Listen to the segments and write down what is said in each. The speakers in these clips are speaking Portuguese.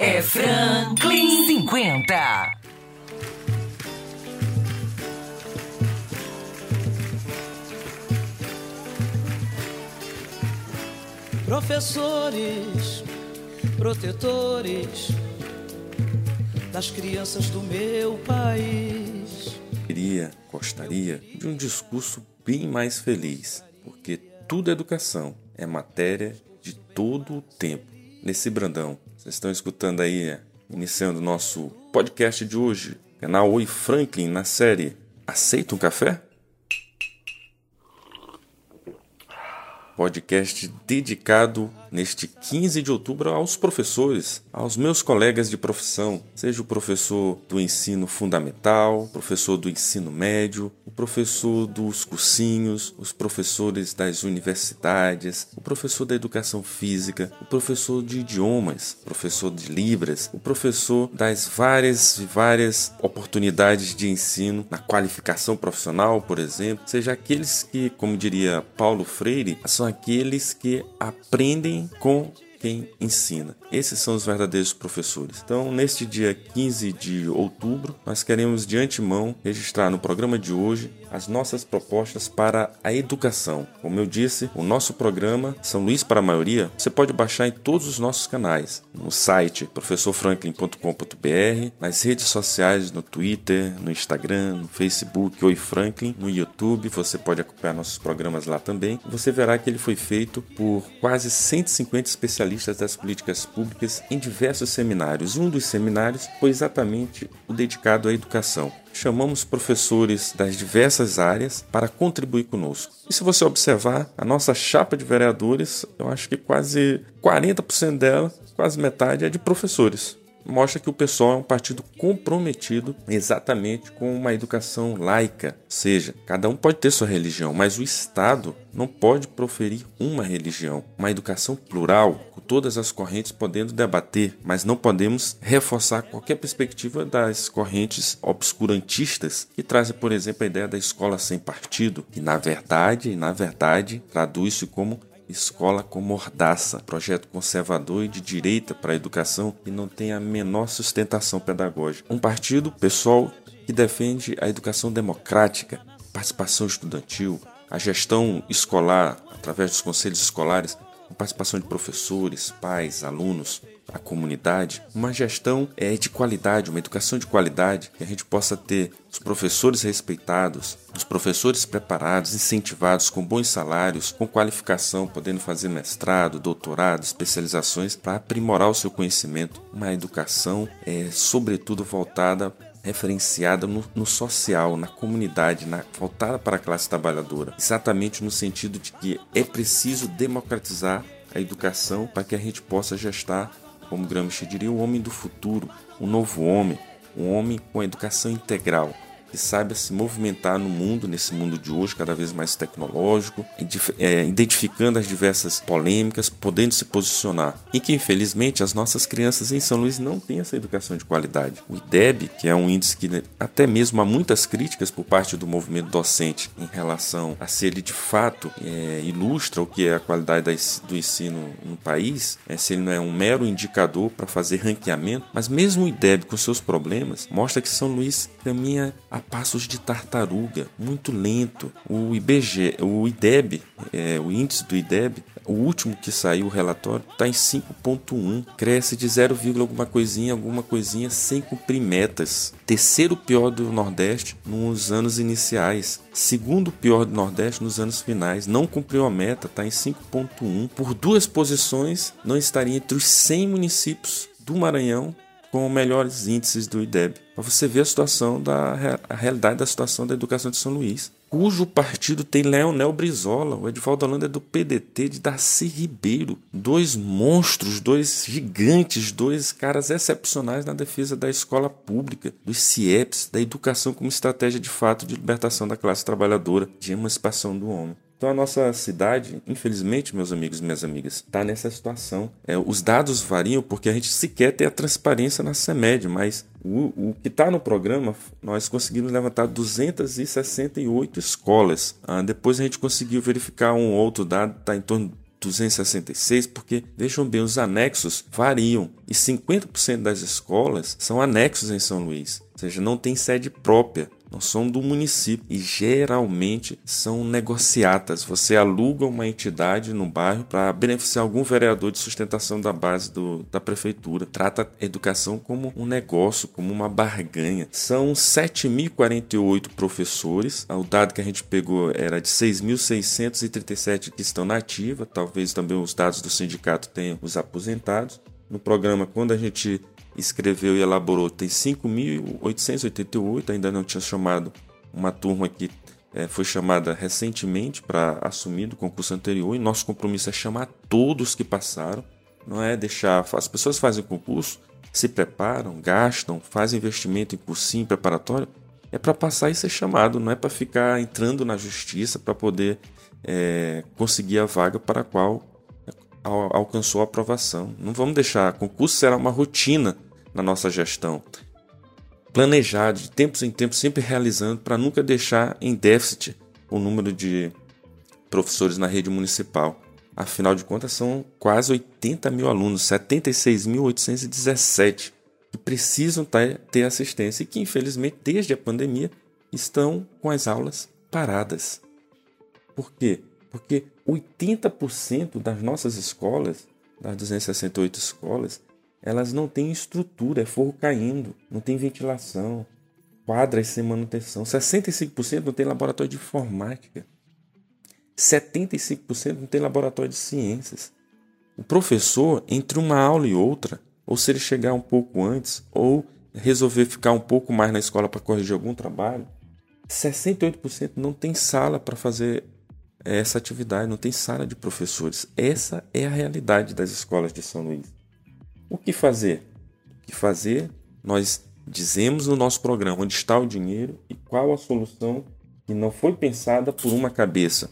É Franklin 50. Professores, protetores das crianças do meu país. Queria, gostaria de um discurso bem mais feliz, porque tudo é educação, é matéria de todo o tempo. Nesse Brandão, vocês estão escutando aí, iniciando o nosso podcast de hoje, canal Oi Franklin, na série Aceita um café? Podcast dedicado neste 15 de outubro aos professores, aos meus colegas de profissão, seja o professor do ensino fundamental, professor do ensino médio, o professor dos cursinhos, os professores das universidades, o professor da educação física, o professor de idiomas, professor de libras, o professor das várias e várias oportunidades de ensino na qualificação profissional, por exemplo, seja aqueles que, como diria Paulo Freire, são aqueles que aprendem com quem ensina. Esses são os verdadeiros professores. Então, neste dia 15 de outubro, nós queremos de antemão registrar no programa de hoje as nossas propostas para a educação. Como eu disse, o nosso programa São Luís para a maioria, você pode baixar em todos os nossos canais, no site professorfranklin.com.br, nas redes sociais, no Twitter, no Instagram, no Facebook, Oi Franklin, no YouTube, você pode acompanhar nossos programas lá também. Você verá que ele foi feito por quase 150 especialistas das políticas públicas em diversos seminários. Um dos seminários foi exatamente o dedicado à educação. Chamamos professores das diversas áreas para contribuir conosco. E se você observar, a nossa chapa de vereadores, eu acho que quase 40% dela, quase metade, é de professores mostra que o pessoal é um partido comprometido exatamente com uma educação laica. Ou seja, cada um pode ter sua religião, mas o Estado não pode proferir uma religião. Uma educação plural, com todas as correntes podendo debater, mas não podemos reforçar qualquer perspectiva das correntes obscurantistas que trazem, por exemplo, a ideia da escola sem partido, que na verdade, na verdade, traduz-se como Escola com Mordaça, projeto conservador e de direita para a educação que não tem a menor sustentação pedagógica. Um partido, pessoal, que defende a educação democrática, participação estudantil, a gestão escolar através dos conselhos escolares, a participação de professores, pais, alunos, a comunidade, uma gestão é de qualidade, uma educação de qualidade, que a gente possa ter os professores respeitados, os professores preparados, incentivados com bons salários, com qualificação, podendo fazer mestrado, doutorado, especializações para aprimorar o seu conhecimento. Uma educação é sobretudo voltada referenciada no, no, social, na comunidade, na, voltada para a classe trabalhadora, exatamente no sentido de que é preciso democratizar a educação para que a gente possa gestar como Gramsci diria, o homem do futuro, um novo homem, um homem com educação integral, que saiba se movimentar no mundo, nesse mundo de hoje, cada vez mais tecnológico, é, identificando as diversas polêmicas, podendo se posicionar. E que, infelizmente, as nossas crianças em São Luís não têm essa educação de qualidade. O IDEB, que é um índice que né, até mesmo há muitas críticas por parte do movimento docente em relação a se ele de fato é, ilustra o que é a qualidade do ensino no país, é, se ele não é um mero indicador para fazer ranqueamento, mas mesmo o IDEB com seus problemas, mostra que São Luís caminha a passos de tartaruga, muito lento. O IBG, o IDEB, é, o índice do IDEB, o último que saiu o relatório está em 5.1, cresce de 0, alguma coisinha, alguma coisinha sem cumprir metas. Terceiro pior do Nordeste nos anos iniciais, segundo pior do Nordeste nos anos finais. Não cumpriu a meta, está em 5.1. Por duas posições, não estaria entre os 100 municípios do Maranhão com melhores índices do IDEB. Para você ver a situação da a realidade da situação da educação de São Luís, cujo partido tem Leonel Brizola, o Edvaldo Holanda é do PDT de Darcy Ribeiro, dois monstros, dois gigantes, dois caras excepcionais na defesa da escola pública, dos CIEPs, da educação como estratégia de fato de libertação da classe trabalhadora, de emancipação do homem. Então a nossa cidade, infelizmente, meus amigos e minhas amigas, está nessa situação. É, os dados variam porque a gente sequer tem a transparência na CEMED, mas o, o que está no programa, nós conseguimos levantar 268 escolas. Ah, depois a gente conseguiu verificar um outro dado, está em torno 266, porque vejam bem, os anexos variam e 50% das escolas são anexos em São Luís, ou seja, não tem sede própria não são do município e geralmente são negociatas. Você aluga uma entidade no bairro para beneficiar algum vereador de sustentação da base do, da prefeitura. Trata a educação como um negócio, como uma barganha. São 7.048 professores. O dado que a gente pegou era de 6.637 que estão na ativa. Talvez também os dados do sindicato tenham os aposentados. No programa, quando a gente escreveu e elaborou tem 5.888, ainda não tinha chamado uma turma que é, foi chamada recentemente para assumir do concurso anterior, e nosso compromisso é chamar todos que passaram, não é deixar. As pessoas fazem concurso, se preparam, gastam, fazem investimento em cursinho preparatório, é para passar e ser chamado, não é para ficar entrando na justiça para poder é, conseguir a vaga para a qual alcançou a aprovação. Não vamos deixar, concurso será uma rotina na nossa gestão. Planejar de tempos em tempos, sempre realizando, para nunca deixar em déficit o número de professores na rede municipal. Afinal de contas, são quase 80 mil alunos, 76.817, que precisam ter assistência e que, infelizmente, desde a pandemia, estão com as aulas paradas. Por quê? Porque 80% das nossas escolas, das 268 escolas, elas não têm estrutura, é forro caindo, não tem ventilação, quadras sem manutenção. 65% não tem laboratório de informática. 75% não tem laboratório de ciências. O professor, entre uma aula e outra, ou se ele chegar um pouco antes, ou resolver ficar um pouco mais na escola para corrigir algum trabalho, 68% não tem sala para fazer essa atividade, não tem sala de professores. Essa é a realidade das escolas de São Luís. O que fazer? O que fazer? Nós dizemos no nosso programa onde está o dinheiro e qual a solução que não foi pensada por uma cabeça.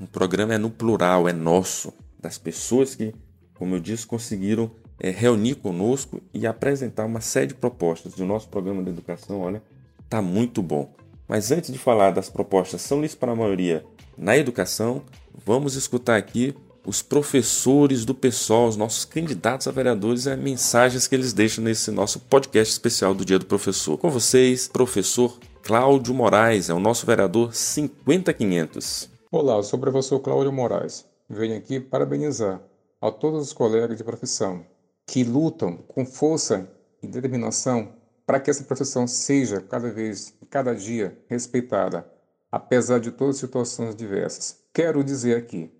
O programa é no plural, é nosso, das pessoas que, como eu disse, conseguiram é, reunir conosco e apresentar uma série de propostas do nosso programa de educação. Olha, está muito bom. Mas antes de falar das propostas São Luís para a maioria na educação, vamos escutar aqui os professores do PSOL, os nossos candidatos a vereadores, as mensagens que eles deixam nesse nosso podcast especial do Dia do Professor. Com vocês, professor Cláudio Moraes, é o nosso vereador 50500. Olá, eu sou o professor Cláudio Moraes. Venho aqui parabenizar a todos os colegas de profissão que lutam com força e determinação para que essa profissão seja cada vez, cada dia respeitada, apesar de todas as situações diversas. Quero dizer aqui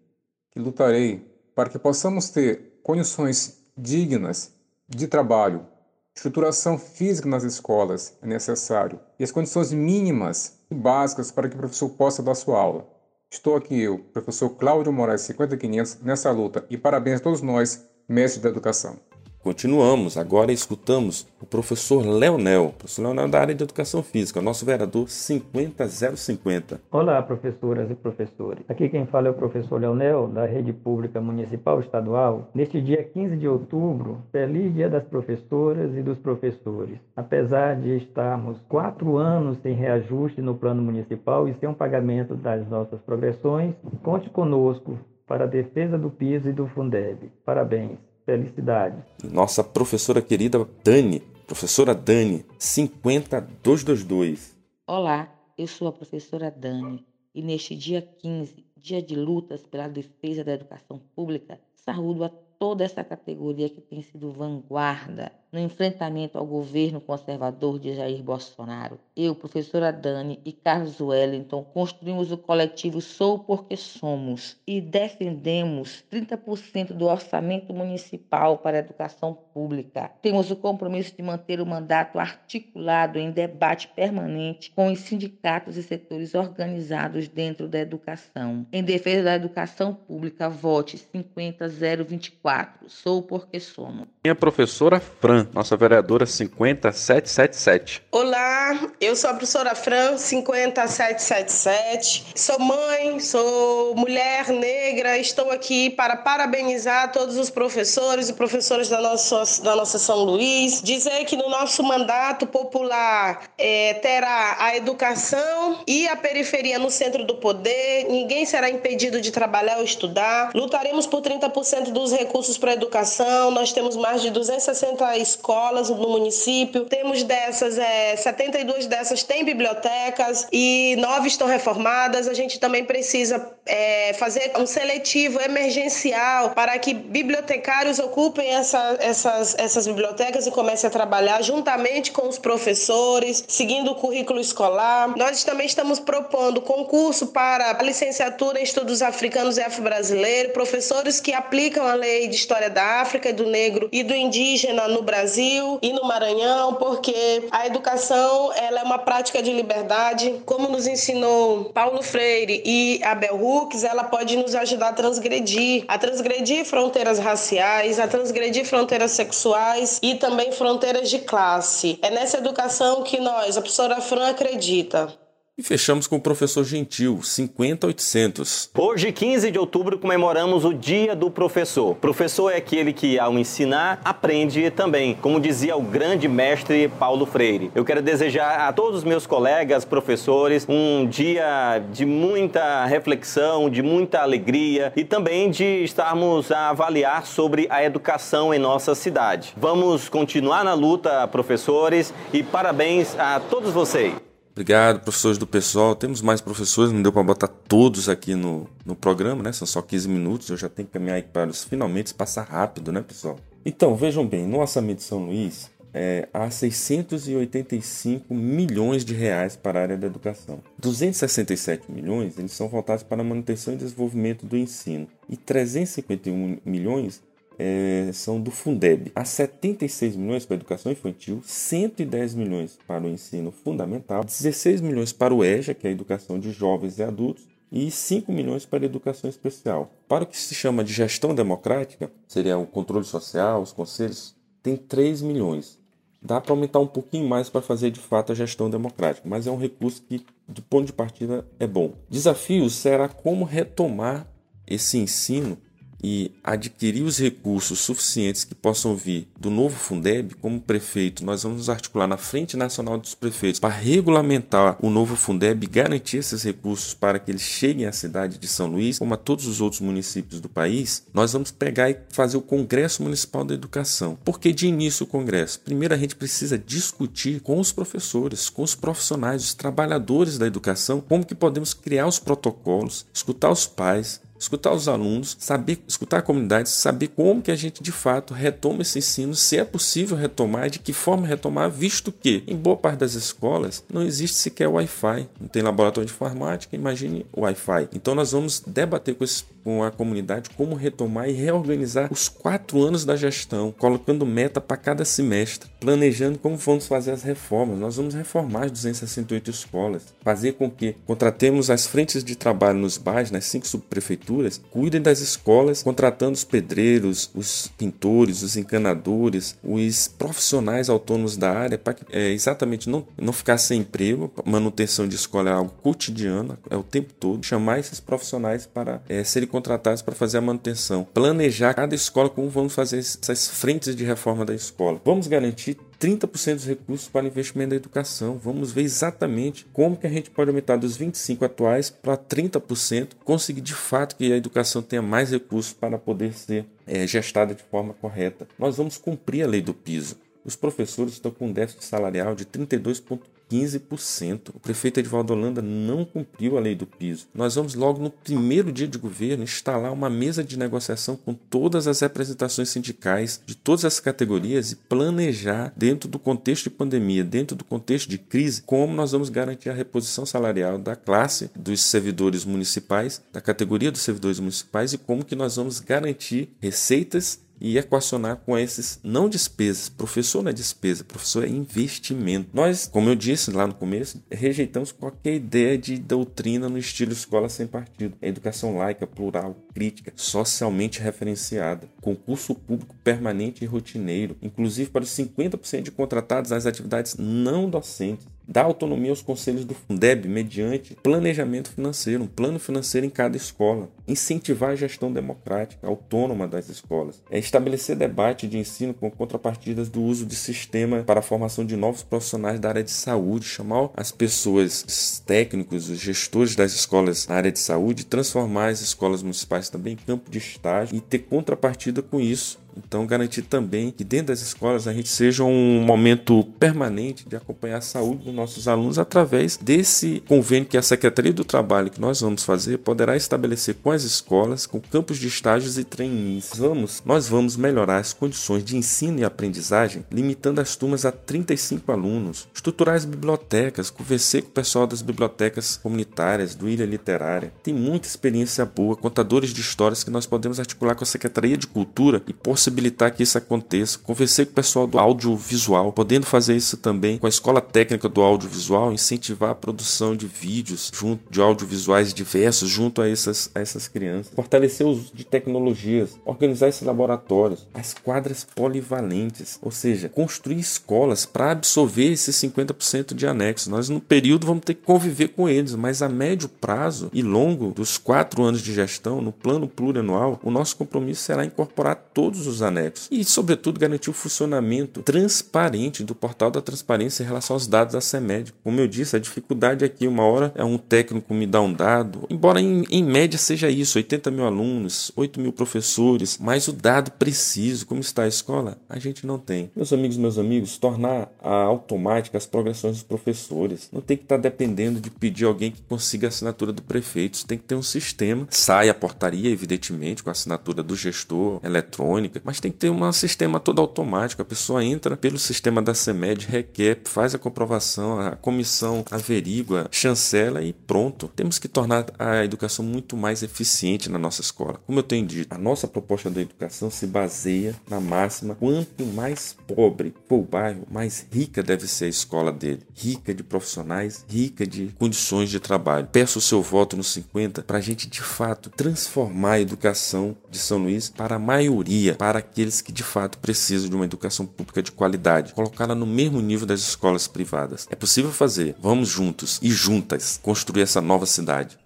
e lutarei para que possamos ter condições dignas de trabalho, estruturação física nas escolas é necessário e as condições mínimas e básicas para que o professor possa dar sua aula. Estou aqui eu, professor Cláudio Moraes 5500, nessa luta e parabéns a todos nós, mestres da educação. Continuamos, agora escutamos o professor Leonel, professor Leonel da área de Educação Física, nosso vereador 50050. Olá, professoras e professores. Aqui quem fala é o professor Leonel, da Rede Pública Municipal Estadual. Neste dia 15 de outubro, feliz Dia das Professoras e dos Professores. Apesar de estarmos quatro anos sem reajuste no plano municipal e sem um pagamento das nossas progressões, conte conosco para a defesa do piso e do Fundeb. Parabéns. Felicidades. Nossa professora querida Dani, professora Dani, 50222. Olá, eu sou a professora Dani e neste dia 15, dia de lutas pela defesa da educação pública, saúdo a toda essa categoria que tem sido vanguarda no enfrentamento ao governo conservador de Jair Bolsonaro. Eu, professora Dani e Carlos Wellington construímos o coletivo Sou Porque Somos e defendemos 30% do orçamento municipal para a educação pública. Temos o compromisso de manter o mandato articulado em debate permanente com os sindicatos e setores organizados dentro da educação. Em defesa da educação pública, vote 50024. Sou Porque Somos. A professora Fran, nossa vereadora 50777. Olá, eu sou a professora Fran 50777. Sou mãe, sou mulher negra, estou aqui para parabenizar todos os professores e professoras da nossa, da nossa São Luís, dizer que no nosso mandato popular é, terá a educação e a periferia no centro do poder, ninguém será impedido de trabalhar ou estudar. Lutaremos por 30% dos recursos para a educação, nós temos mais mais de 260 escolas no município. Temos dessas, é, 72 dessas têm bibliotecas e nove estão reformadas. A gente também precisa é, fazer um seletivo emergencial para que bibliotecários ocupem essa, essas, essas bibliotecas e comecem a trabalhar juntamente com os professores, seguindo o currículo escolar. Nós também estamos propondo concurso para a licenciatura em estudos africanos e afro-brasileiros, professores que aplicam a lei de história da África do negro e do indígena no Brasil e no Maranhão, porque a educação ela é uma prática de liberdade, como nos ensinou Paulo Freire e Abel Hooks, ela pode nos ajudar a transgredir, a transgredir fronteiras raciais, a transgredir fronteiras sexuais e também fronteiras de classe. É nessa educação que nós, a professora Fran, acredita. E fechamos com o professor Gentil, 50800. Hoje, 15 de outubro, comemoramos o Dia do Professor. Professor é aquele que, ao ensinar, aprende também, como dizia o grande mestre Paulo Freire. Eu quero desejar a todos os meus colegas professores um dia de muita reflexão, de muita alegria e também de estarmos a avaliar sobre a educação em nossa cidade. Vamos continuar na luta, professores, e parabéns a todos vocês. Obrigado, professores do pessoal. Temos mais professores, não deu para botar todos aqui no, no programa, né? São só 15 minutos, eu já tenho que caminhar para os finalmente passar rápido, né, pessoal? Então, vejam bem, no orçamento de São Luís, é, há 685 milhões de reais para a área da educação. 267 milhões eles são voltados para a manutenção e desenvolvimento do ensino e 351 milhões é, são do Fundeb. Há 76 milhões para a educação infantil, 110 milhões para o ensino fundamental, 16 milhões para o EJA, que é a educação de jovens e adultos, e 5 milhões para a educação especial. Para o que se chama de gestão democrática, seria o controle social, os conselhos, tem 3 milhões. Dá para aumentar um pouquinho mais para fazer de fato a gestão democrática, mas é um recurso que, do ponto de partida, é bom. Desafio será como retomar esse ensino e adquirir os recursos suficientes que possam vir do novo Fundeb, como prefeito, nós vamos nos articular na Frente Nacional dos Prefeitos para regulamentar o novo Fundeb e garantir esses recursos para que eles cheguem à cidade de São Luís, como a todos os outros municípios do país. Nós vamos pegar e fazer o Congresso Municipal da Educação. Por que de início o Congresso? Primeiro, a gente precisa discutir com os professores, com os profissionais, os trabalhadores da educação, como que podemos criar os protocolos, escutar os pais, escutar os alunos, saber, escutar a comunidade, saber como que a gente de fato retoma esse ensino, se é possível retomar, de que forma retomar, visto que em boa parte das escolas não existe sequer Wi-Fi, não tem laboratório de informática, imagine Wi-Fi. Então nós vamos debater com, esse, com a comunidade como retomar e reorganizar os quatro anos da gestão, colocando meta para cada semestre, planejando como vamos fazer as reformas. Nós vamos reformar as 268 escolas, fazer com que contratemos as frentes de trabalho nos bairros, nas cinco subprefeituras prefeituras cuidem das escolas, contratando os pedreiros, os pintores, os encanadores, os profissionais autônomos da área para é, exatamente não, não ficar sem emprego. Manutenção de escola é algo cotidiano, é o tempo todo. Chamar esses profissionais para é, serem contratados para fazer a manutenção. Planejar cada escola como vamos fazer essas frentes de reforma da escola. Vamos garantir 30% dos recursos para investimento da educação. Vamos ver exatamente como que a gente pode aumentar dos 25 atuais para 30%, conseguir de fato que a educação tenha mais recursos para poder ser é, gestada de forma correta. Nós vamos cumprir a lei do piso. Os professores estão com um déficit salarial de 32,1 15%. O prefeito Edvaldo Holanda não cumpriu a lei do piso. Nós vamos logo no primeiro dia de governo instalar uma mesa de negociação com todas as representações sindicais de todas as categorias e planejar dentro do contexto de pandemia, dentro do contexto de crise, como nós vamos garantir a reposição salarial da classe dos servidores municipais, da categoria dos servidores municipais e como que nós vamos garantir receitas e equacionar com esses não despesas. Professor não é despesa, professor é investimento. Nós, como eu disse lá no começo, rejeitamos qualquer ideia de doutrina no estilo escola sem partido. A educação laica, plural, crítica, socialmente referenciada, concurso público permanente e rotineiro, inclusive para os 50% de contratados nas atividades não docentes dar autonomia aos conselhos do Fundeb mediante planejamento financeiro, um plano financeiro em cada escola, incentivar a gestão democrática, autônoma das escolas, é estabelecer debate de ensino com contrapartidas do uso de sistema para a formação de novos profissionais da área de saúde, chamar as pessoas, os técnicos, os gestores das escolas na área de saúde, transformar as escolas municipais também em campo de estágio e ter contrapartida com isso então, garantir também que dentro das escolas a gente seja um momento permanente de acompanhar a saúde dos nossos alunos através desse convênio que a Secretaria do Trabalho que nós vamos fazer poderá estabelecer com as escolas, com campos de estágios e trainees. Vamos, nós vamos melhorar as condições de ensino e aprendizagem, limitando as turmas a 35 alunos, estruturar as bibliotecas, conversei com o pessoal das bibliotecas comunitárias, do Ilha Literária. Tem muita experiência boa, contadores de histórias que nós podemos articular com a Secretaria de Cultura e por possibilitar que isso aconteça. Conversei com o pessoal do audiovisual, podendo fazer isso também com a Escola Técnica do Audiovisual, incentivar a produção de vídeos junto de audiovisuais diversos junto a essas, a essas crianças. Fortalecer o uso de tecnologias, organizar esses laboratórios, as quadras polivalentes, ou seja, construir escolas para absorver esses 50% de anexos. Nós, no período, vamos ter que conviver com eles, mas a médio prazo e longo dos quatro anos de gestão, no plano plurianual, o nosso compromisso será incorporar todos os dos anexos e, sobretudo, garantir o funcionamento transparente do portal da transparência em relação aos dados da CEMED. Como eu disse, a dificuldade aqui, uma hora é um técnico me dá um dado, embora em, em média seja isso, 80 mil alunos, 8 mil professores, mas o dado preciso, como está a escola, a gente não tem. Meus amigos, meus amigos, tornar automática as progressões dos professores. Não tem que estar dependendo de pedir alguém que consiga a assinatura do prefeito. Você tem que ter um sistema. Sai a portaria, evidentemente, com a assinatura do gestor eletrônica, mas tem que ter um sistema todo automático. A pessoa entra pelo sistema da CEMED, requer, faz a comprovação, a comissão averigua, chancela e pronto. Temos que tornar a educação muito mais eficiente na nossa escola. Como eu tenho dito, a nossa proposta da educação se baseia na máxima: quanto mais pobre for o bairro, mais rica deve ser a escola dele. Rica de profissionais, rica de condições de trabalho. Peço o seu voto no 50 para a gente de fato transformar a educação de São Luís para a maioria, para para aqueles que de fato precisam de uma educação pública de qualidade, colocá-la no mesmo nível das escolas privadas. É possível fazer. Vamos juntos e juntas construir essa nova cidade.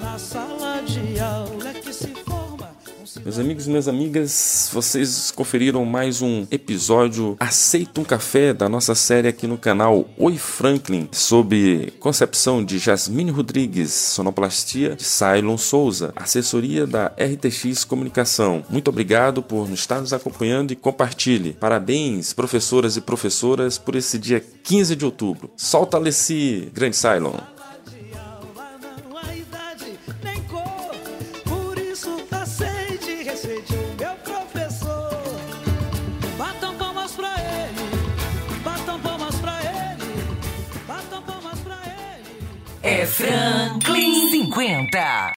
Na sala de aula meus amigos e minhas amigas, vocês conferiram mais um episódio Aceita um Café da nossa série aqui no canal Oi Franklin, sob concepção de Jasmine Rodrigues, sonoplastia de Cylon Souza, assessoria da RTX Comunicação. Muito obrigado por estar nos acompanhando e compartilhe. Parabéns, professoras e professoras, por esse dia 15 de outubro. Solta Alessi, grande Cylon. Franklin 50.